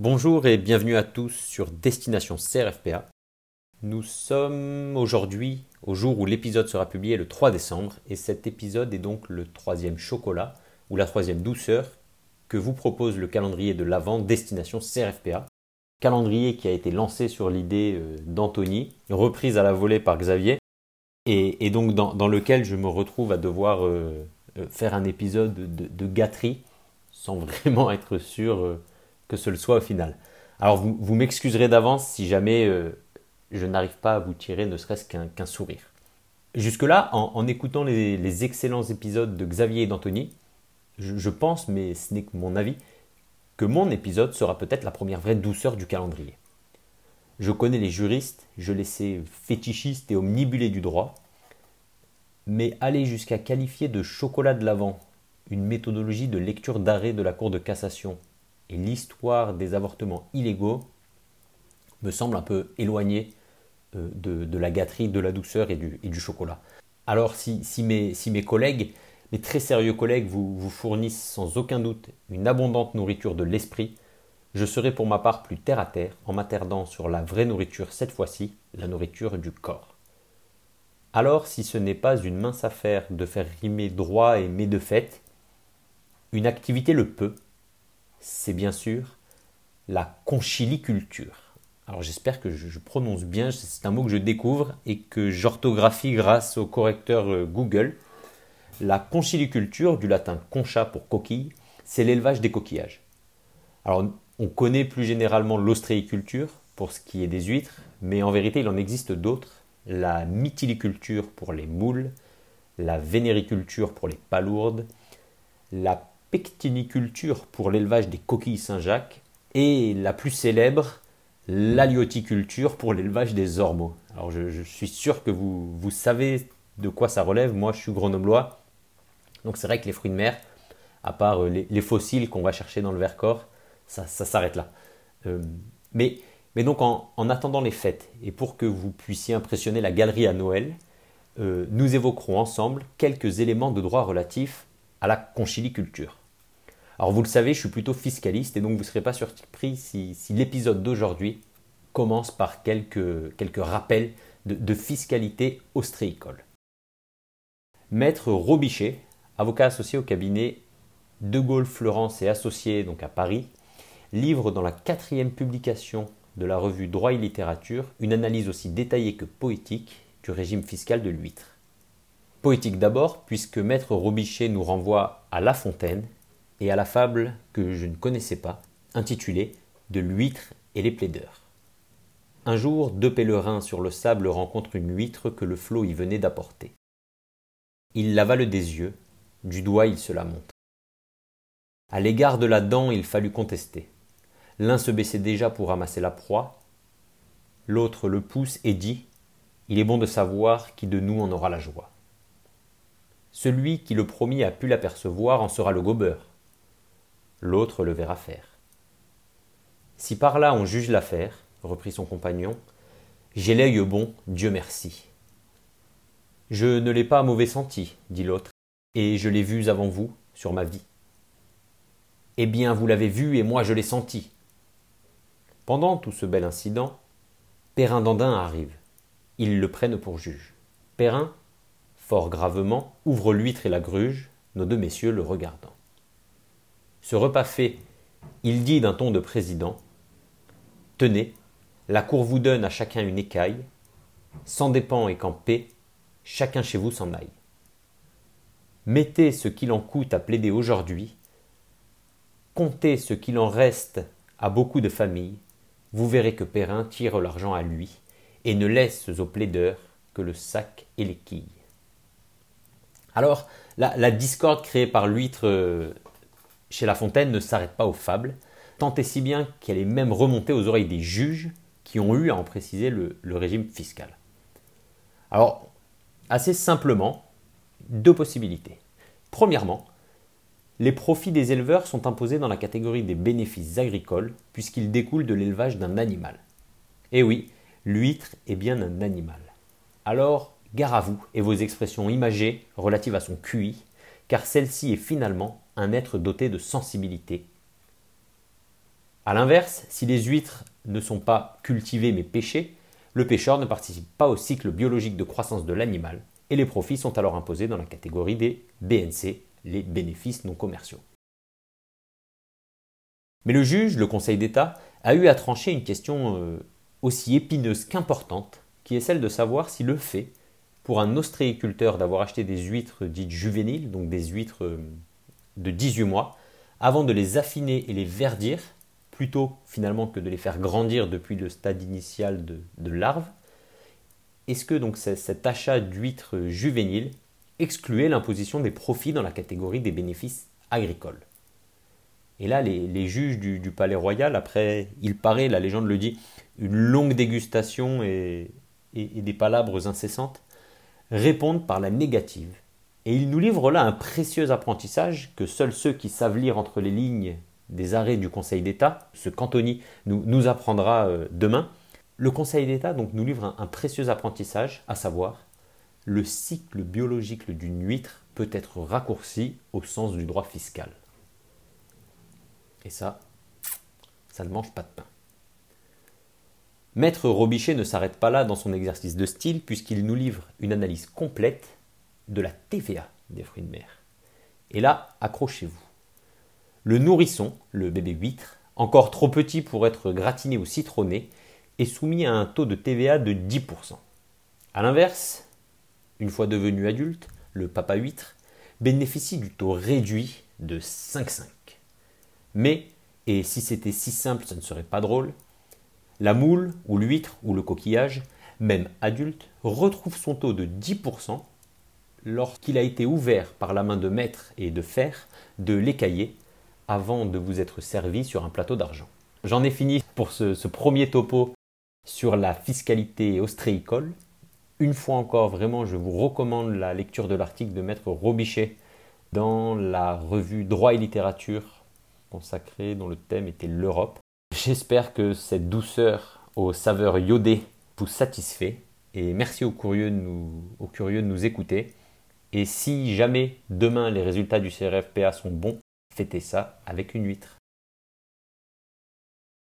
Bonjour et bienvenue à tous sur Destination CRFPA. Nous sommes aujourd'hui au jour où l'épisode sera publié le 3 décembre et cet épisode est donc le troisième chocolat ou la troisième douceur que vous propose le calendrier de l'Avent Destination CRFPA. Calendrier qui a été lancé sur l'idée euh, d'Anthony, reprise à la volée par Xavier, et, donc dans, lequel je me retrouve à devoir euh, euh, faire un épisode de, gâterie sans vraiment être sûr que ce soit au final. Alors vous, m'excuserez d'avance si jamais je n'arrive pas à vous tirer ne serait-ce qu'un sourire. Jusque-là, en, écoutant les, excellents épisodes de Xavier et d'Anthony, je, pense, mais ce n'est que mon avis, que mon épisode sera peut-être la première vraie douceur du calendrier. Je connais les juristes, je les sais fétichistes et omnibulés du droit, mais aller jusqu'à qualifier de chocolat de l'Avent une méthodologie de lecture d'arrêt de la Cour de cassation et l'histoire des avortements illégaux me semble un peu éloigné euh, de, la gâterie, de la douceur et du, chocolat. Alors si, mes, collègues, mes très sérieux collègues, vous, vous fournissent sans aucun doute une abondante nourriture de l'esprit, je serai pour ma part plus terre à terre en m'attardant sur la vraie nourriture cette fois-ci, la nourriture du corps. Alors si ce n'est pas une mince affaire de faire rimer droit et mais de fait, une activité le peut, c'est bien sûr la conchiliculture. Alors j'espère que je, prononce bien, c'est un mot que je découvre et que j'orthographie grâce au correcteur euh, Google. La conchiliculture, du latin concha pour coquille, c'est l'élevage des coquillages. Alors on connaît plus généralement l'ostréiculture pour ce qui est des huîtres, mais en vérité il en existe d'autres. La mytiliculture pour les moules, la vénériculture pour les palourdes, la pectiniculture pour l'élevage des coquilles Saint-Jacques, et la plus célèbre, l'halioticulture pour l'élevage des ormeaux. Alors je, suis sûr que vous, savez de quoi ça relève. Moi, je suis grenoblois. Donc c'est vrai que les fruits de mer, à part euh, les, fossiles qu'on va chercher dans le Vercors, ça, ça s'arrête là. Euh, mais, mais donc en, attendant les fêtes, et pour que vous puissiez impressionner la galerie à Noël, euh, nous évoquerons ensemble quelques éléments de droit relatifs à la conchiliculture. Alors vous le savez, je suis plutôt fiscaliste et donc vous ne serez pas surpris si, l'épisode d'aujourd'hui commence par quelques, rappels de, fiscalité austréicole. Maître Robichet, avocat associé au cabinet De Gaulle, Florence et Associés donc à Paris, livre dans la quatrième publication de la revue Droit et littérature une analyse aussi détaillée que poétique du régime fiscal de l'huître. Poétique d'abord, puisque Maître Robichet nous renvoie à La Fontaine et à la fable que je ne connaissais pas, intitulée De l'huître et les plaideurs. Un jour, deux pèlerins sur le sable rencontrent une huître que le flot y venait d'apporter. Il l'avale des yeux, du doigt il se la montre. À l'égard de la dent, il fallut contester. L'un se baissait déjà pour ramasser la proie, l'autre le pousse et dit Il est bon de savoir qui de nous en aura la joie. Celui qui le promit a pu l'apercevoir en sera le gobeur l'autre le verra faire. Si par là on juge l'affaire, reprit son compagnon, j'ai l'œil bon, Dieu merci. Je ne l'ai pas mauvais senti, dit l'autre, et je l'ai vu avant vous, sur ma vie. Eh bien, vous l'avez vu et moi je l'ai senti. Pendant tout ce bel incident, Perrin d'Andin arrive. Ils le prennent pour juge. Perrin, fort gravement, ouvre l'huître et la gruge, nos deux messieurs le regardant. Ce repas fait, il dit d'un ton de président Tenez, la cour vous donne à chacun une écaille, sans dépend et qu'en paix, chacun chez vous s'en aille. Mettez ce qu'il en coûte à plaider aujourd'hui, comptez ce qu'il en reste à beaucoup de familles, vous verrez que Perrin tire l'argent à lui et ne laisse aux plaideurs que le sac et les quilles. Alors, la, la discorde créée par l'huître euh, chez La Fontaine ne s'arrête pas aux fables, tant et si bien qu'elle est même remontée aux oreilles des juges qui ont eu à en préciser le, régime fiscal. Alors, assez simplement, deux possibilités. Premièrement, les profits des éleveurs sont imposés dans la catégorie des bénéfices agricoles puisqu'ils découlent de l'élevage d'un animal. Et eh oui, l'huître est bien un animal. Alors, gare à vous et vos expressions imagées relatives à son QI, car celle-ci est finalement un être doté de sensibilité. A l'inverse, si les huîtres ne sont pas cultivées mais pêchées, le pêcheur ne participe pas au cycle biologique de croissance de l'animal et les profits sont alors imposés dans la catégorie des BNC, les bénéfices non commerciaux. Mais le juge, le Conseil d'État, a eu à trancher une question euh, aussi épineuse qu'importante, qui est celle de savoir si le fait, pour un ostréiculteur d'avoir acheté des huîtres dites juvéniles, donc des huîtres euh, de 18 mois, avant de les affiner et les verdir, plutôt finalement que de les faire grandir depuis le stade initial de, larves, est-ce que donc cet achat d'huîtres juvéniles excluait l'imposition des profits dans la catégorie des bénéfices agricoles? Et là, les, juges du, palais royal, après, il paraît, la légende le dit, une longue dégustation et, des palabres incessantes, répondent par la négative. Et ils nous livrent là un précieux apprentissage que seuls ceux qui savent lire entre les lignes des arrêts du Conseil d'État, ce qu'Anthony nous, nous, apprendra euh, demain, le Conseil d'État donc nous livre un précieux apprentissage, à savoir le cycle biologique d'une huître peut être raccourci au sens du droit fiscal. Et ça, ça ne mange pas de pain. Maître Robichet ne s'arrête pas là dans son exercice de style puisqu'il nous livre une analyse complète de la TVA des fruits de mer. Et là, accrochez-vous. Le nourrisson, le bébé huître, encore trop petit pour être gratiné ou citronné, est soumis à un taux de TVA de 10%. A l'inverse, une fois devenu adulte, le papa huître bénéficie du taux réduit de 5,5. Mais, et si c'était si simple, ça ne serait pas drôle, la moule ou l'huître ou le coquillage, même adulte, retrouve son taux de 10% lorsqu'il a été ouvert par la main de maître et de fer de l'écailler avant de vous être servi sur un plateau d'argent. J'en ai fini pour ce, premier topo sur la fiscalité ostréicole. Une fois encore, vraiment, je vous recommande la lecture de l'article de Maître Robichet dans la revue Droit et littérature consacré dont le thème était l'Europe. J'espère que cette douceur aux saveurs iodées vous satisfait et merci aux curieux de nous écouter. Et si jamais demain les résultats du CRFPA sont bons, fêtez ça avec une huître.